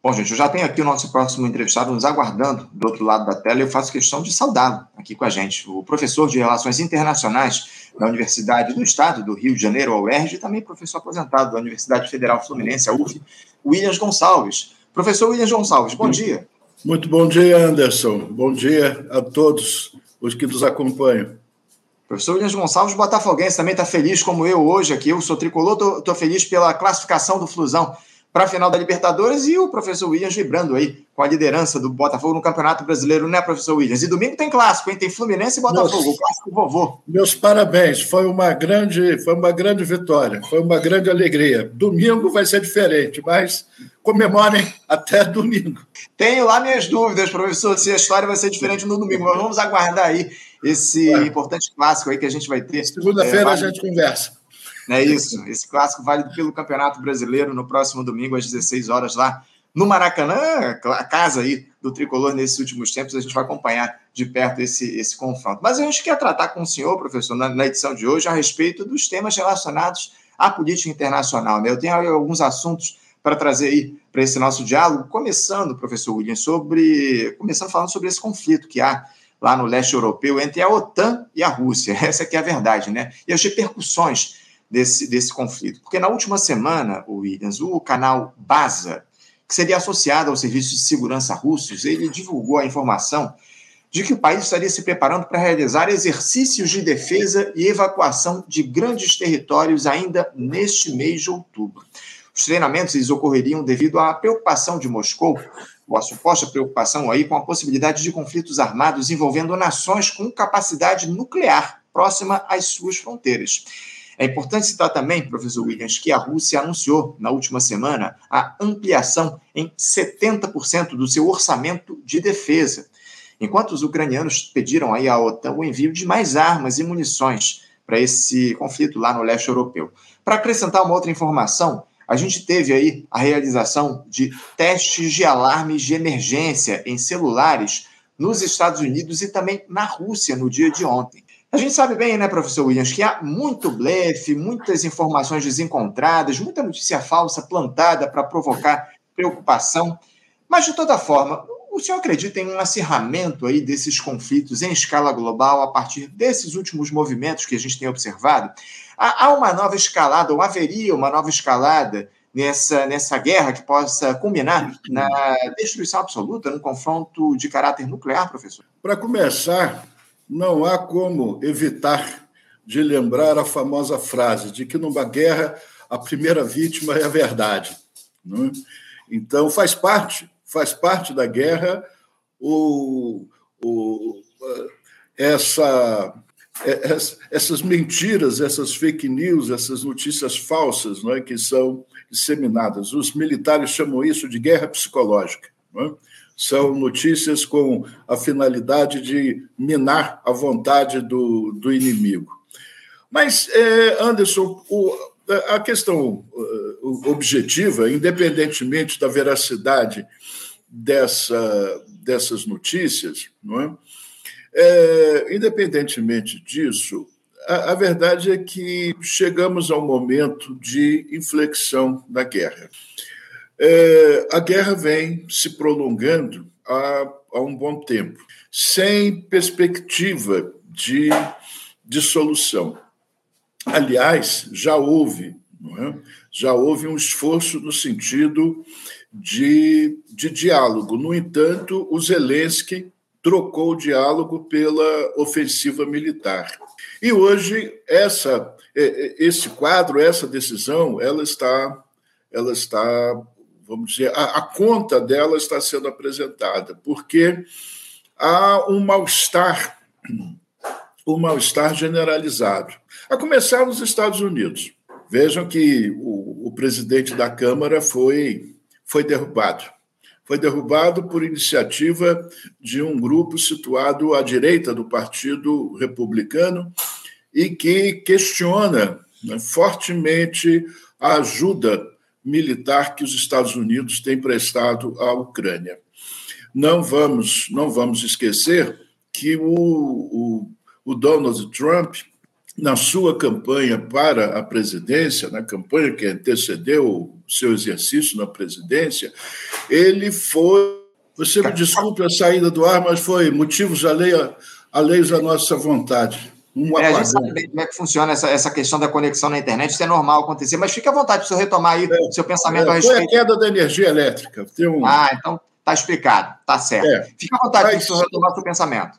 Bom, gente, eu já tenho aqui o nosso próximo entrevistado nos aguardando do outro lado da tela e eu faço questão de saudá-lo aqui com a gente. O professor de Relações Internacionais da Universidade do Estado do Rio de Janeiro, a UERJ, e também professor aposentado da Universidade Federal Fluminense, a UF, Williams Gonçalves. Professor Williams Gonçalves, bom dia. Muito bom dia, Anderson. Bom dia a todos os que nos acompanham. Professor Williams Gonçalves, botafoguense, também está feliz como eu hoje aqui. Eu sou tricolor, estou feliz pela classificação do Flusão para a final da Libertadores e o professor Williams vibrando aí com a liderança do Botafogo no Campeonato Brasileiro, né, professor Williams? E domingo tem clássico, hein? Tem Fluminense e Botafogo, meus, o clássico vovô. Meus parabéns, foi uma grande, foi uma grande vitória, foi uma grande alegria. Domingo vai ser diferente, mas comemorem até domingo. Tenho lá minhas dúvidas, professor, se a história vai ser diferente no domingo, mas vamos aguardar aí esse é. importante clássico aí que a gente vai ter. Segunda-feira é, a gente conversa. É isso. Esse clássico válido pelo Campeonato Brasileiro no próximo domingo, às 16 horas, lá no Maracanã, a casa aí do tricolor nesses últimos tempos. A gente vai acompanhar de perto esse, esse confronto. Mas a gente quer tratar com o senhor, professor, na, na edição de hoje, a respeito dos temas relacionados à política internacional. Né? Eu tenho alguns assuntos para trazer aí para esse nosso diálogo, começando, professor William, sobre. começando falando sobre esse conflito que há lá no leste europeu entre a OTAN e a Rússia. Essa aqui é a verdade, né? E as repercussões desse, desse conflito. Porque na última semana, o Williams, o canal Baza, que seria associado ao Serviço de Segurança russos, ele divulgou a informação de que o país estaria se preparando para realizar exercícios de defesa e evacuação de grandes territórios ainda neste mês de outubro. Os treinamentos eles ocorreriam devido à preocupação de Moscou, ou a suposta preocupação aí com a possibilidade de conflitos armados envolvendo nações com capacidade nuclear próxima às suas fronteiras. É importante citar também, professor Williams, que a Rússia anunciou na última semana a ampliação em 70% do seu orçamento de defesa, enquanto os ucranianos pediram aí à OTAN o envio de mais armas e munições para esse conflito lá no leste europeu. Para acrescentar uma outra informação, a gente teve aí a realização de testes de alarmes de emergência em celulares nos Estados Unidos e também na Rússia no dia de ontem. A gente sabe bem, né, professor Williams, que há muito blefe, muitas informações desencontradas, muita notícia falsa plantada para provocar preocupação. Mas, de toda forma, o senhor acredita em um acirramento aí desses conflitos em escala global a partir desses últimos movimentos que a gente tem observado? Há uma nova escalada, ou haveria uma nova escalada nessa, nessa guerra que possa culminar na destruição absoluta, num confronto de caráter nuclear, professor? Para começar, não há como evitar de lembrar a famosa frase de que numa guerra a primeira vítima é a verdade. É? Então faz parte, faz parte da guerra o, o, essa, essas mentiras, essas fake news, essas notícias falsas é, que são disseminadas. Os militares chamam isso de guerra psicológica. É? São notícias com a finalidade de minar a vontade do, do inimigo. Mas, é, Anderson, o, a questão uh, objetiva, independentemente da veracidade dessa, dessas notícias, não é? é independentemente disso, a, a, verdade é que chegamos a um momento de inflexão da guerra. É, a guerra vem se prolongando há, há um bom tempo, sem perspectiva de, de solução. Aliás, já houve, é? já houve um esforço no sentido de, de diálogo. No entanto, o Zelensky trocou o diálogo pela ofensiva militar. E hoje essa esse quadro, essa decisão, ela está ela está vamos dizer, a, a conta dela está sendo apresentada, porque há um mal-estar, um mal-estar generalizado. A começar nos Estados Unidos. Vejam que o, o presidente da Câmara foi, foi derrubado. Foi derrubado por iniciativa de um grupo situado à direita do Partido Republicano e que questiona né, fortemente a ajuda militar que os Estados Unidos têm prestado à Ucrânia. Não vamos, não vamos esquecer que o, o, o Donald Trump, na sua campanha para a presidência, na campanha que antecedeu seu exercício na presidência, ele foi. Você me desculpe a saída do ar, mas foi motivos alheios à nossa vontade. Um é, a gente sabe bem como é que funciona essa, essa questão da conexão na internet, isso é normal acontecer, mas fique à vontade para retomar aí o é, seu pensamento é, a respeito. Foi a queda da energia elétrica. Um... Ah, então está explicado, está certo. É, Fique à vontade para você retomar o seu pensamento.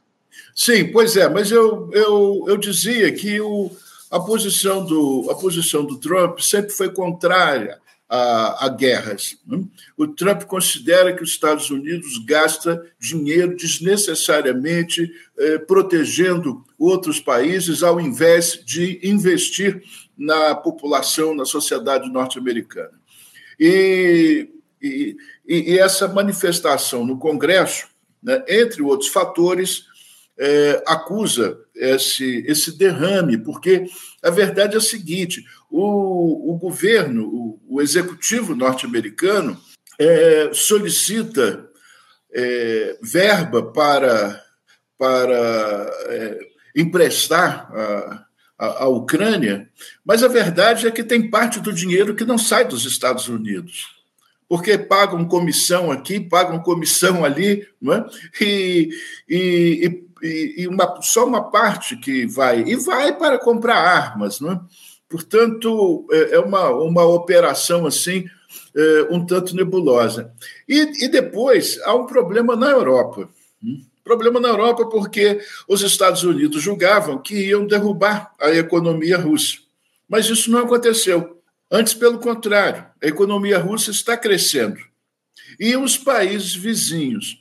Sim, pois é, mas eu, eu, eu dizia que o, a, posição do, a posição do Trump sempre foi contrária a, a, guerras. Né? O Trump considera que os Estados Unidos gasta dinheiro desnecessariamente eh, protegendo outros países, ao invés de investir na população, na sociedade norte-americana. E, e, e, essa manifestação no Congresso, né, entre outros fatores, é, acusa esse, esse derrame, porque a verdade é a seguinte: o, o governo, o, o executivo norte-americano, é, solicita é, verba para, para é, emprestar a, a, a, Ucrânia, mas a verdade é que tem parte do dinheiro que não sai dos Estados Unidos. Porque pagam comissão aqui, pagam comissão ali, é? e, e, e, e uma, só uma parte que vai, e vai para comprar armas. É? Portanto, é, é uma, uma operação assim é, um tanto nebulosa. E, e depois há um problema na Europa. Problema na Europa porque os Estados Unidos julgavam que iam derrubar a economia russa. Mas isso não aconteceu. Antes, pelo contrário, a economia russa está crescendo. E os países vizinhos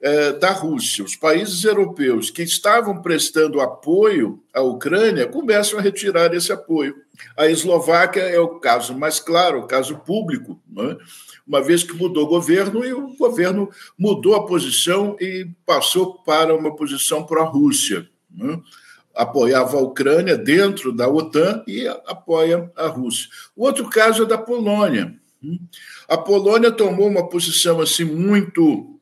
é, da Rússia, os países europeus que estavam prestando apoio à Ucrânia começam a retirar esse apoio. A Eslováquia é o caso mais claro, o caso público, né? uma vez que mudou o governo e o governo mudou a posição e passou para uma posição pró-Rússia. Né? Apoiava a Ucrânia dentro da OTAN e apoia a Rússia. O outro caso é da Polônia. Né? A Polônia tomou uma posição assim muito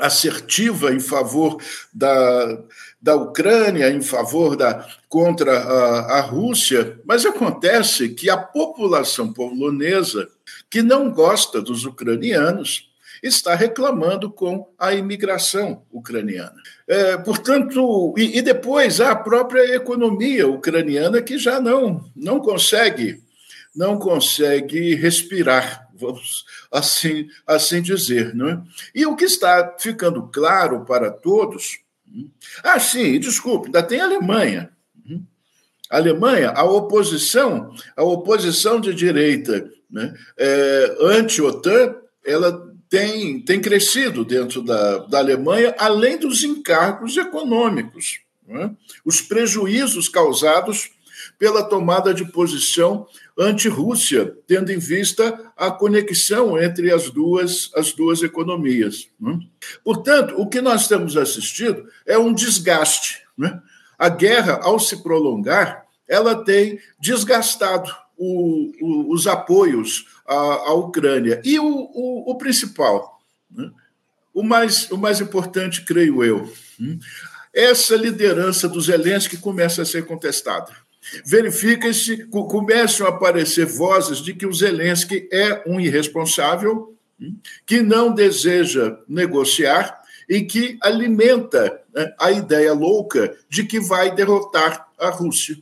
assertiva em favor da, da Ucrânia, em favor da contra a, a Rússia, mas acontece que a população polonesa que não gosta dos ucranianos está reclamando com a imigração ucraniana. É, portanto, e, e, depois a própria economia ucraniana que já não, não consegue não consegue respirar vamos assim, assim dizer. Não é? E o que está ficando claro para todos. Hum, ah, sim, desculpe, ainda tem a Alemanha. Hum, a Alemanha, a oposição, a oposição de direita né, é, anti-OTAN, ela tem, tem crescido dentro da, da Alemanha, além dos encargos econômicos. É? Os prejuízos causados pela tomada de posição anti-Rússia, tendo em vista a conexão entre as duas, as duas economias. Né? Portanto, o que nós temos assistido é um desgaste. Né? A guerra, ao se prolongar, ela tem desgastado o, o, os apoios à, à, Ucrânia. E o, o principal, né? o, mais, o mais importante, creio eu, né? essa liderança dos Zelensky começa a ser contestada verifica-se, começam a aparecer vozes de que o Zelensky é um irresponsável, hum, que não deseja negociar e que alimenta né, a ideia louca de que vai derrotar a Rússia.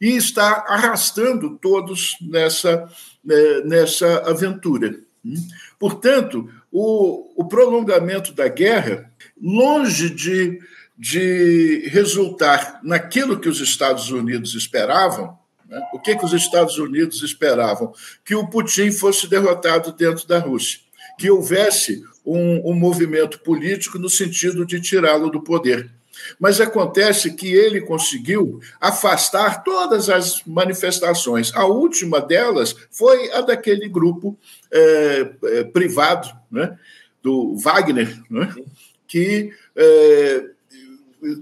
E está arrastando todos nessa, né, nessa aventura. Hum. Portanto, o, o prolongamento da guerra, longe de de resultar naquilo que os Estados Unidos esperavam. Né? O que, que os Estados Unidos esperavam? Que o Putin fosse derrotado dentro da Rússia, que houvesse um, um movimento político no sentido de tirá-lo do poder. Mas acontece que ele conseguiu afastar todas as manifestações. A última delas foi a daquele grupo é, é, privado, né, do Wagner, né, que é,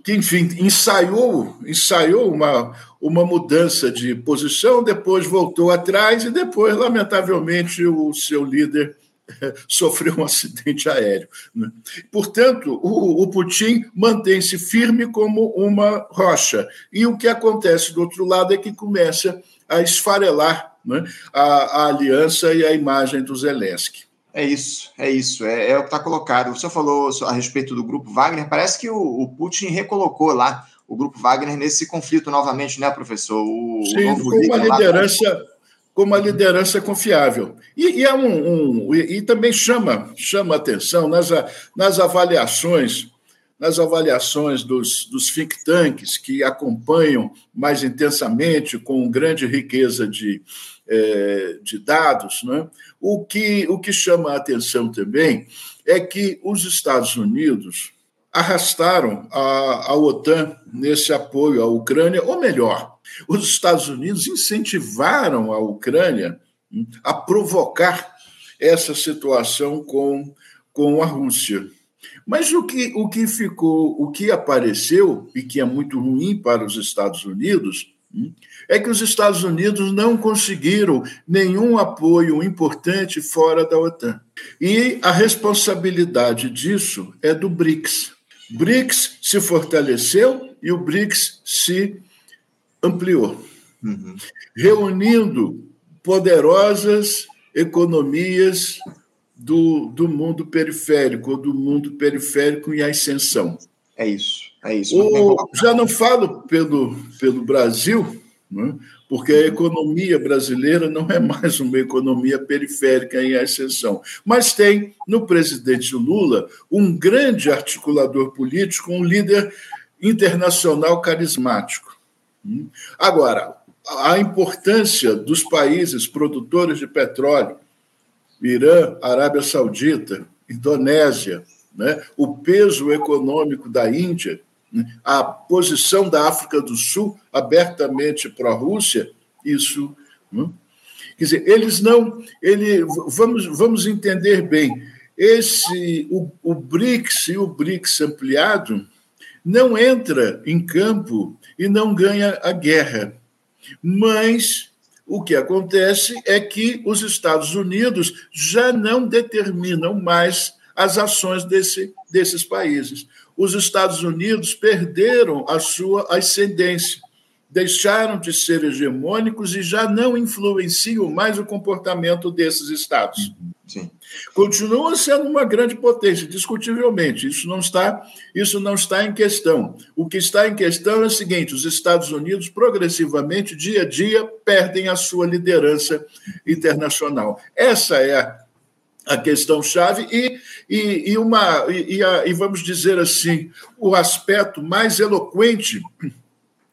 que, enfim, ensaiou, ensaiou uma, uma mudança de posição, depois voltou atrás e depois, lamentavelmente, o seu líder sofreu um acidente aéreo. Né? Portanto, o, o Putin mantém-se firme como uma rocha. E o que acontece do outro lado é que começa a esfarelar né, a, a aliança e a imagem do Zelensky. É isso, é isso, é, é o que está colocado. O senhor falou a respeito do grupo Wagner, parece que o, o, Putin recolocou lá o grupo Wagner nesse conflito novamente, né, professor? O, Sim, o com uma liderança, lá... com uma liderança confiável. E, e é um, um, e, também chama, chama atenção nas, nas avaliações nas avaliações dos, dos think tanks que acompanham mais intensamente, com grande riqueza de, é, de dados, né? o, que, o que chama a atenção também é que os Estados Unidos arrastaram a, a OTAN nesse apoio à Ucrânia, ou melhor, os Estados Unidos incentivaram a Ucrânia hum, a provocar essa situação com, com a Rússia. Mas o que, o que ficou, o que apareceu, e que é muito ruim para os Estados Unidos, hum, é que os Estados Unidos não conseguiram nenhum apoio importante fora da OTAN. E a responsabilidade disso é do BRICS. BRICS se fortaleceu e o BRICS se ampliou, uhum. reunindo poderosas economias do, do mundo periférico, ou do mundo periférico em ascensão. É isso, é isso. O, já não falo pelo, pelo Brasil, né, porque a economia brasileira não é mais uma economia periférica em ascensão, mas tem no presidente Lula um grande articulador político, um líder internacional carismático. Agora, a importância dos países produtores de petróleo, Irã, Arábia Saudita, Indonésia, né? o peso econômico da Índia, né? a posição da África do Sul abertamente pró-Rússia, isso. Né? Quer dizer, eles não. Ele, vamos, vamos entender bem. Esse, o, o BRICS e o BRICS ampliado não entra em campo e não ganha a guerra. Mas o que acontece é que os Estados Unidos já não determinam mais as ações desse, desses países. Os Estados Unidos perderam a sua ascendência, deixaram de ser hegemônicos e já não influenciam mais o comportamento desses estados. Sim. Continua sendo uma grande potência, discutivelmente. Isso não está, isso não está em questão. O que está em questão é o seguinte: os Estados Unidos progressivamente, dia a dia, perdem a sua liderança internacional. Essa é a, a questão chave e, e, e uma e, e, a, e vamos dizer assim o aspecto mais eloquente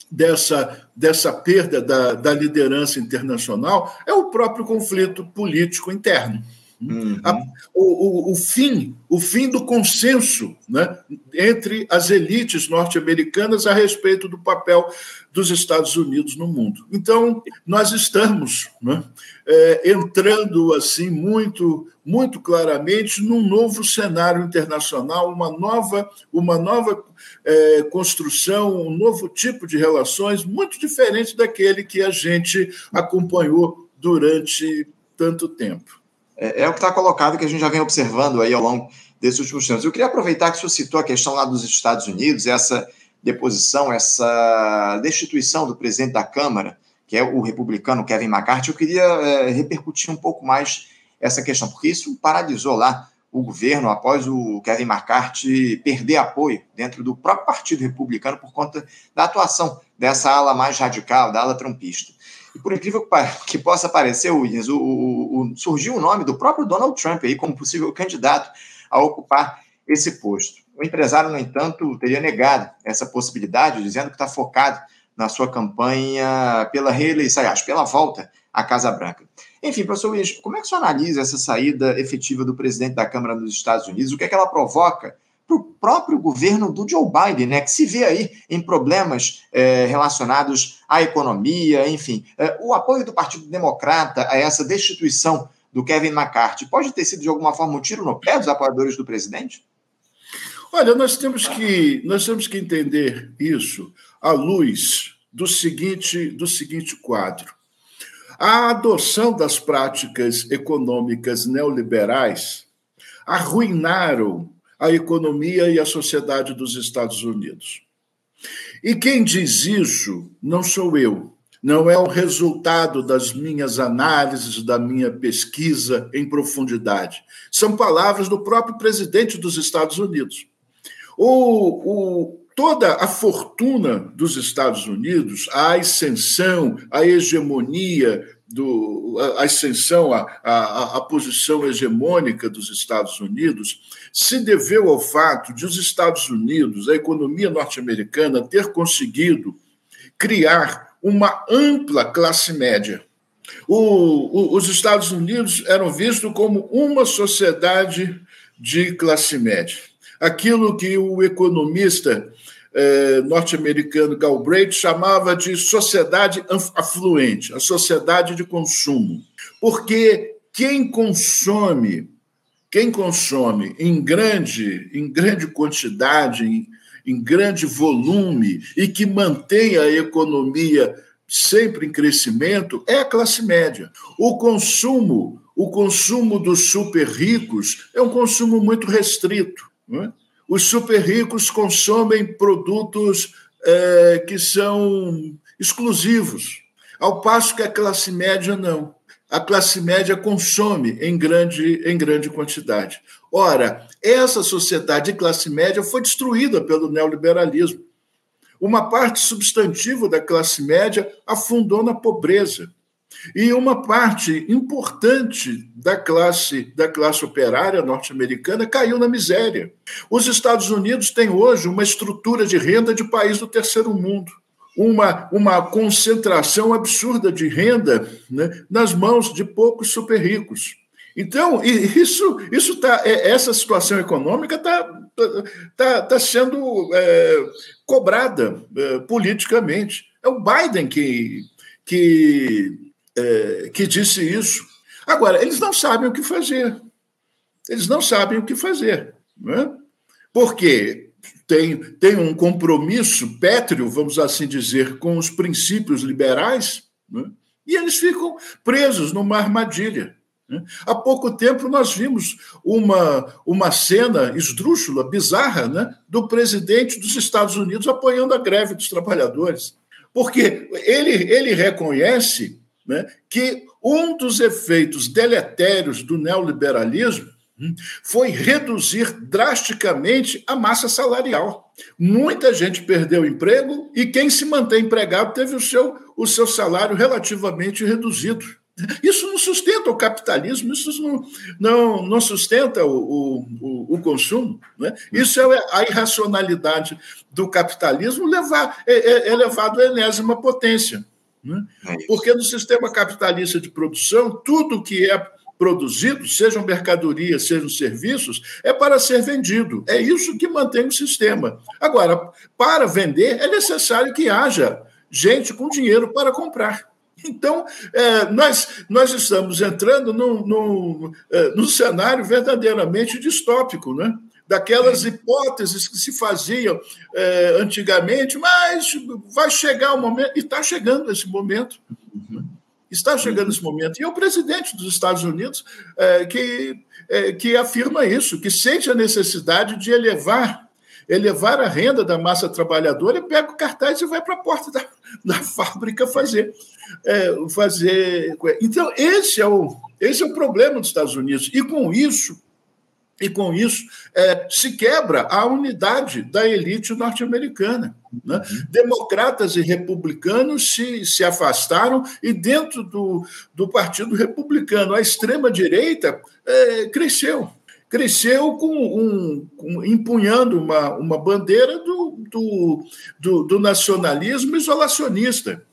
dessa, dessa perda da, da liderança internacional é o próprio conflito político interno. Uhum. A, o, o, o, fim, o fim do consenso né, entre as elites norte-americanas a respeito do papel dos Estados Unidos no mundo. Então, nós estamos né, é, entrando assim muito, muito claramente num novo cenário internacional, uma nova, uma nova é, construção, um novo tipo de relações muito diferente daquele que a gente acompanhou durante tanto tempo é, é o que está colocado que a gente já vem observando aí ao longo desses últimos tempos. Eu queria aproveitar que o senhor citou a questão lá dos Estados Unidos, essa deposição, essa destituição do presidente da Câmara, que é o republicano Kevin McCarthy. Eu queria é, repercutir um pouco mais essa questão, porque isso paralisou lá o governo após o Kevin McCarthy perder apoio dentro do próprio Partido Republicano por conta da atuação dessa ala mais radical, da ala trumpista. E por incrível que possa parecer, Williams, o, o, o, surgiu o nome do próprio Donald Trump aí como possível candidato a ocupar esse posto. O empresário, no entanto, teria negado essa possibilidade, dizendo que está focado na sua campanha pela reeleição, aliás, pela volta à Casa Branca. Enfim, professor Williams, como é que o senhor analisa essa saída efetiva do presidente da Câmara dos Estados Unidos? O que é que ela provoca para o próprio governo do Joe Biden, né, que se vê aí em problemas é, relacionados à economia, enfim. É, o apoio do Partido Democrata a essa destituição do Kevin McCarthy pode ter sido, de alguma forma, um tiro no pé dos apoiadores do presidente? Olha, nós temos que, nós temos que entender isso à luz do seguinte, do seguinte quadro. A adoção das práticas econômicas neoliberais arruinaram a economia e a sociedade dos Estados Unidos. E quem diz isso não sou eu, não é o resultado das minhas análises, da minha pesquisa em profundidade. São palavras do próprio presidente dos Estados Unidos. O, o, toda a fortuna dos Estados Unidos, a ascensão, a hegemonia, do, a ascensão, a posição hegemônica dos Estados Unidos, se deveu ao fato de os Estados Unidos, a economia norte-americana, ter conseguido criar uma ampla classe média. O, o, os Estados Unidos eram vistos como uma sociedade de classe média. Aquilo que o economista eh, norte-americano Galbraith chamava de sociedade afluente, a sociedade de consumo. Porque quem consome, quem consome em grande, em grande quantidade, em, em grande volume e que mantém a economia sempre em crescimento é a classe média. O consumo, o consumo dos super ricos é um consumo muito restrito. É? Os super ricos consomem produtos é, que são exclusivos, ao passo que a classe média não. A classe média consome em grande, em grande quantidade. Ora, essa sociedade de classe média foi destruída pelo neoliberalismo. Uma parte substantiva da classe média afundou na pobreza. E uma parte importante da classe da classe operária norte-americana caiu na miséria. Os Estados Unidos têm hoje uma estrutura de renda de país do terceiro mundo uma, uma concentração absurda de renda né, nas mãos de poucos super ricos. Então, isso, isso tá, é, essa situação econômica está tá, tá sendo é, cobrada é, politicamente. É o Biden que, que, é, que disse isso. Agora, eles não sabem o que fazer. Eles não sabem o que fazer. Não é? Porque tem, tem um compromisso pétreo, vamos assim dizer, com os princípios liberais, é? e eles ficam presos numa armadilha. Né? Há pouco tempo nós vimos uma, uma cena esdrúxula, bizarra, né, do presidente dos Estados Unidos apoiando a greve dos trabalhadores. Porque ele, ele reconhece né, que um dos efeitos deletérios do neoliberalismo hum, foi reduzir drasticamente a massa salarial. Muita gente perdeu emprego e quem se mantém empregado teve o seu, o seu salário relativamente reduzido. Isso não sustenta o capitalismo, isso não, não, não sustenta o, o, o consumo. Né? Isso é a irracionalidade do capitalismo levar, é, é, é levado à enésima potência. Né? É Porque no sistema capitalista de produção, tudo que é produzido, sejam mercadorias, sejam serviços, é para ser vendido. É isso que mantém o sistema. Agora, para vender, é necessário que haja gente com dinheiro para comprar. Então, é, nós, nós estamos entrando num, num, é, num cenário verdadeiramente distópico, né? Daquelas hipóteses que se faziam é, antigamente, mas vai chegar o momento, e está chegando esse momento. Está chegando esse momento. E é o presidente dos Estados Unidos é, que, é, que afirma isso, que sente a necessidade de elevar elevar a renda da massa trabalhadora, pega o cartaz e vai para a porta da, da fábrica fazer, é, fazer. Então, esse é, o, esse é o problema dos Estados Unidos. E com isso, e com isso é, se quebra a unidade da elite norte-americana. Né? Uhum. Democratas e republicanos se, se afastaram, e dentro do, do Partido Republicano, a extrema-direita é, cresceu cresceu com um, com, empunhando uma, uma bandeira do, do, do, do, nacionalismo isolacionista,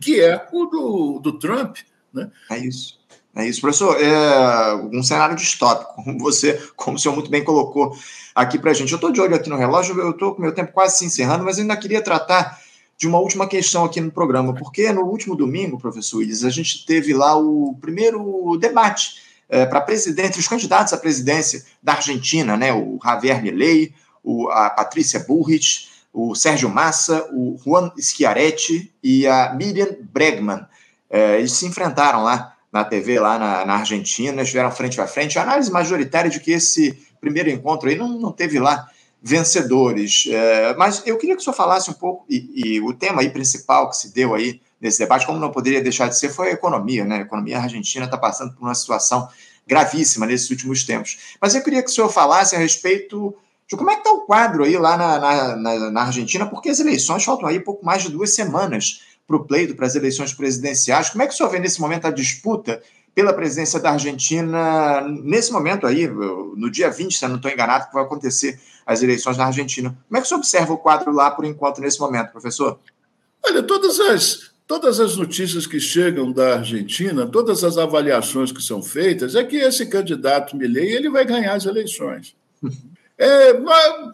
que é o do, do Trump. Né? É isso. É isso, professor. É um cenário distópico, como você, como o senhor muito bem colocou aqui para a gente. Eu estou de olho aqui no relógio, eu estou com meu tempo quase se encerrando, mas ainda queria tratar de uma última questão aqui no programa, porque no último domingo, professor Willis, a gente teve lá o primeiro debate é, para presidente, os candidatos à presidência da Argentina, né, o Javier Milei, o, a Patrícia Bullrich, o Sérgio Massa, o Juan Schiaretti e a Miriam Bregman. É, eles se enfrentaram lá na TV, lá na, na Argentina, estiveram frente a frente. A análise majoritária de que esse primeiro encontro aí não, não teve lá vencedores. É, mas eu queria que o senhor falasse um pouco, e, e, o tema aí principal que se deu aí nesse debate, como não poderia deixar de ser, foi a economia, né? A economia argentina está passando por uma situação gravíssima nesses últimos tempos. Mas eu queria que o senhor falasse a respeito de como é que está o quadro aí lá na, na, na, Argentina, porque as eleições faltam aí pouco mais de duas semanas para o pleito, para as eleições presidenciais. Como é que o senhor vê nesse momento a disputa pela presidência da Argentina, nesse momento aí, no dia 20, se eu não estou enganado, que vai acontecer as eleições na Argentina. Como é que você observa o quadro lá, por enquanto, nesse momento, professor? Olha, todas as, todas as notícias que chegam da Argentina, todas as avaliações que são feitas, é que esse candidato Milei ele vai ganhar as eleições. É,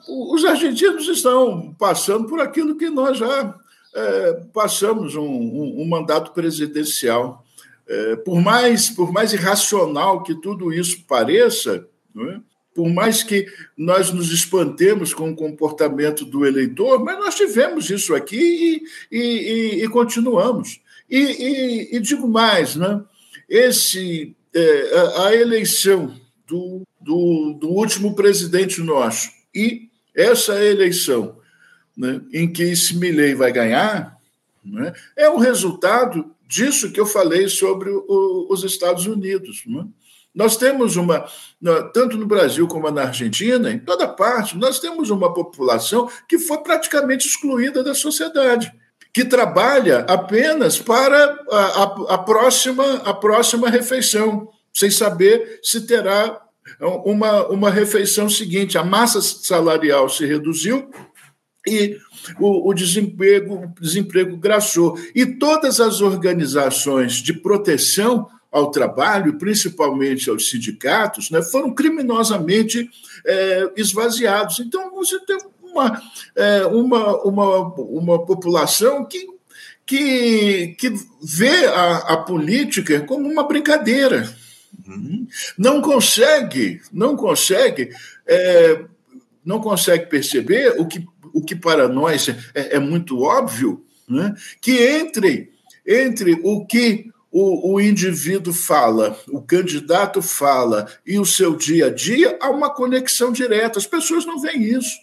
os argentinos estão passando por aquilo que nós já é, passamos um, um, um mandato presidencial é, por, mais, por mais irracional que tudo isso pareça, é? por mais que nós nos espantemos com o comportamento do eleitor, mas nós tivemos isso aqui e, e, e continuamos. E, digo mais, né? Esse, é, a eleição do, do, do, último presidente nosso e essa eleição né, em que esse Milley vai ganhar né, é o resultado disso que eu falei sobre o, os Estados Unidos. Né? Nós temos uma, tanto no Brasil como na Argentina, em toda parte, nós temos uma população que foi praticamente excluída da sociedade, que trabalha apenas para a, a, a próxima, a próxima refeição, sem saber se terá uma, uma refeição seguinte. A massa salarial se reduziu e o, o desemprego, desemprego graçou. E todas as organizações de proteção ao trabalho, principalmente aos sindicatos, né, foram criminosamente é, esvaziados. Então, você tem uma, é, uma, uma, uma população que, que, que vê a, a política como uma brincadeira. Uhum. Não consegue, não consegue, é, não consegue perceber o que o que para nós é, é muito óbvio, né? que entre, entre o que o, o, indivíduo fala, o candidato fala e o seu dia a dia, há uma conexão direta. As pessoas não veem isso.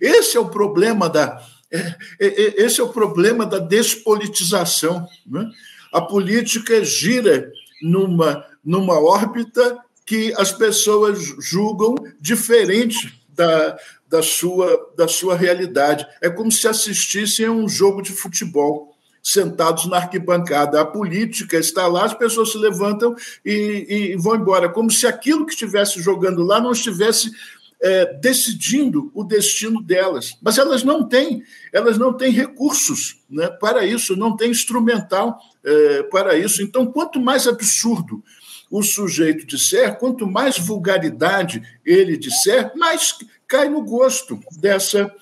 Esse é o problema da, é, é, é, esse é o problema da despolitização. Né? A política gira numa, numa órbita que as pessoas julgam diferente da, da sua, da sua realidade. É como se assistissem a um jogo de futebol, sentados na arquibancada. A política está lá, as pessoas se levantam e, e vão embora, como se aquilo que estivesse jogando lá não estivesse é, decidindo o destino delas. Mas elas não têm, elas não têm recursos né, para isso, não têm instrumental é, para isso. Então, quanto mais absurdo o sujeito disser, quanto mais vulgaridade ele disser, mais cai no gosto dessa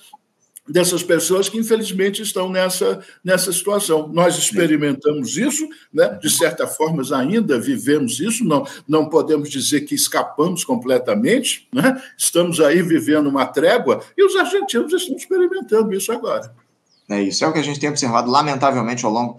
dessas pessoas que infelizmente estão nessa, nessa situação. Nós experimentamos isso, né? de certa forma ainda vivemos isso, não, não podemos dizer que escapamos completamente, né? estamos aí vivendo uma trégua e os argentinos estão experimentando isso agora. É isso, é o que a gente tem observado, lamentavelmente, ao longo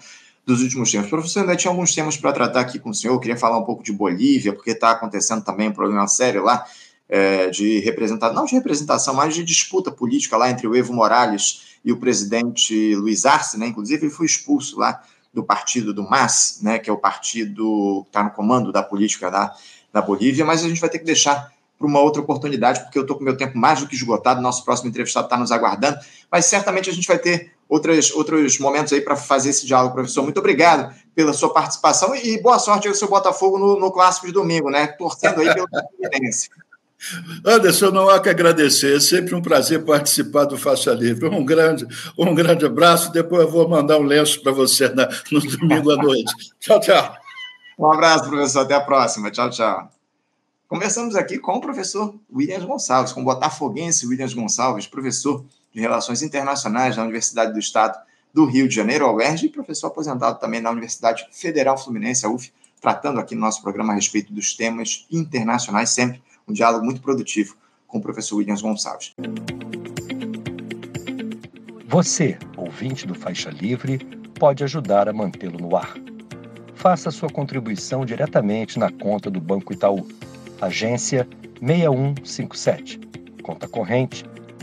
dos últimos tempos. Professor, ainda tinha alguns temas para tratar aqui com o senhor, eu queria falar um pouco de Bolívia, porque está acontecendo também um problema sério lá, é, de representação, não de representação, mas de disputa política lá entre o Evo Morales e o presidente Luiz Arce, né? Inclusive, ele foi expulso lá do partido do MAS, né? Que é o partido que está no comando da política da, da Bolívia, mas a gente vai ter que deixar para uma outra oportunidade, porque eu estou com meu tempo mais do que esgotado, nosso próximo entrevistado está nos aguardando, mas certamente a gente vai ter outras, outros momentos aí para fazer esse diálogo, professor. Muito obrigado pela sua participação e boa sorte ao seu Botafogo no, no Clássico de domingo, né? Torcendo aí pela Fluminense. Anderson, não há que agradecer, é sempre um prazer participar do Faixa Livre. Um grande, um grande abraço, depois eu vou mandar um lenço para você na, no domingo à noite. Tchau, tchau. Um abraço, professor, até a próxima. Tchau, tchau. Conversamos aqui com o professor Williams Gonçalves, com o botafoguense Williams Gonçalves, professor de Relações Internacionais da Universidade do Estado do Rio de Janeiro, a UERJ, e professor aposentado também na Universidade Federal Fluminense, a UF, tratando aqui no nosso programa a respeito dos temas internacionais, sempre um diálogo muito produtivo com o professor Williams Gonçalves. Você, ouvinte do Faixa Livre, pode ajudar a mantê-lo no ar. faça sua contribuição diretamente na conta do Banco Itaú. Agência 6157. Conta corrente